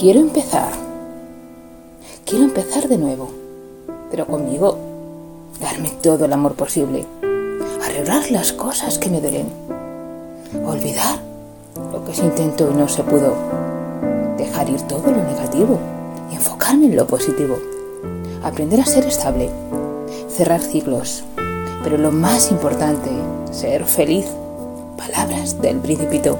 Quiero empezar. Quiero empezar de nuevo, pero conmigo. Darme todo el amor posible. Arreglar las cosas que me duelen. Olvidar lo que se intentó y no se pudo. Dejar ir todo lo negativo y enfocarme en lo positivo. Aprender a ser estable. Cerrar ciclos. Pero lo más importante, ser feliz. Palabras del principito.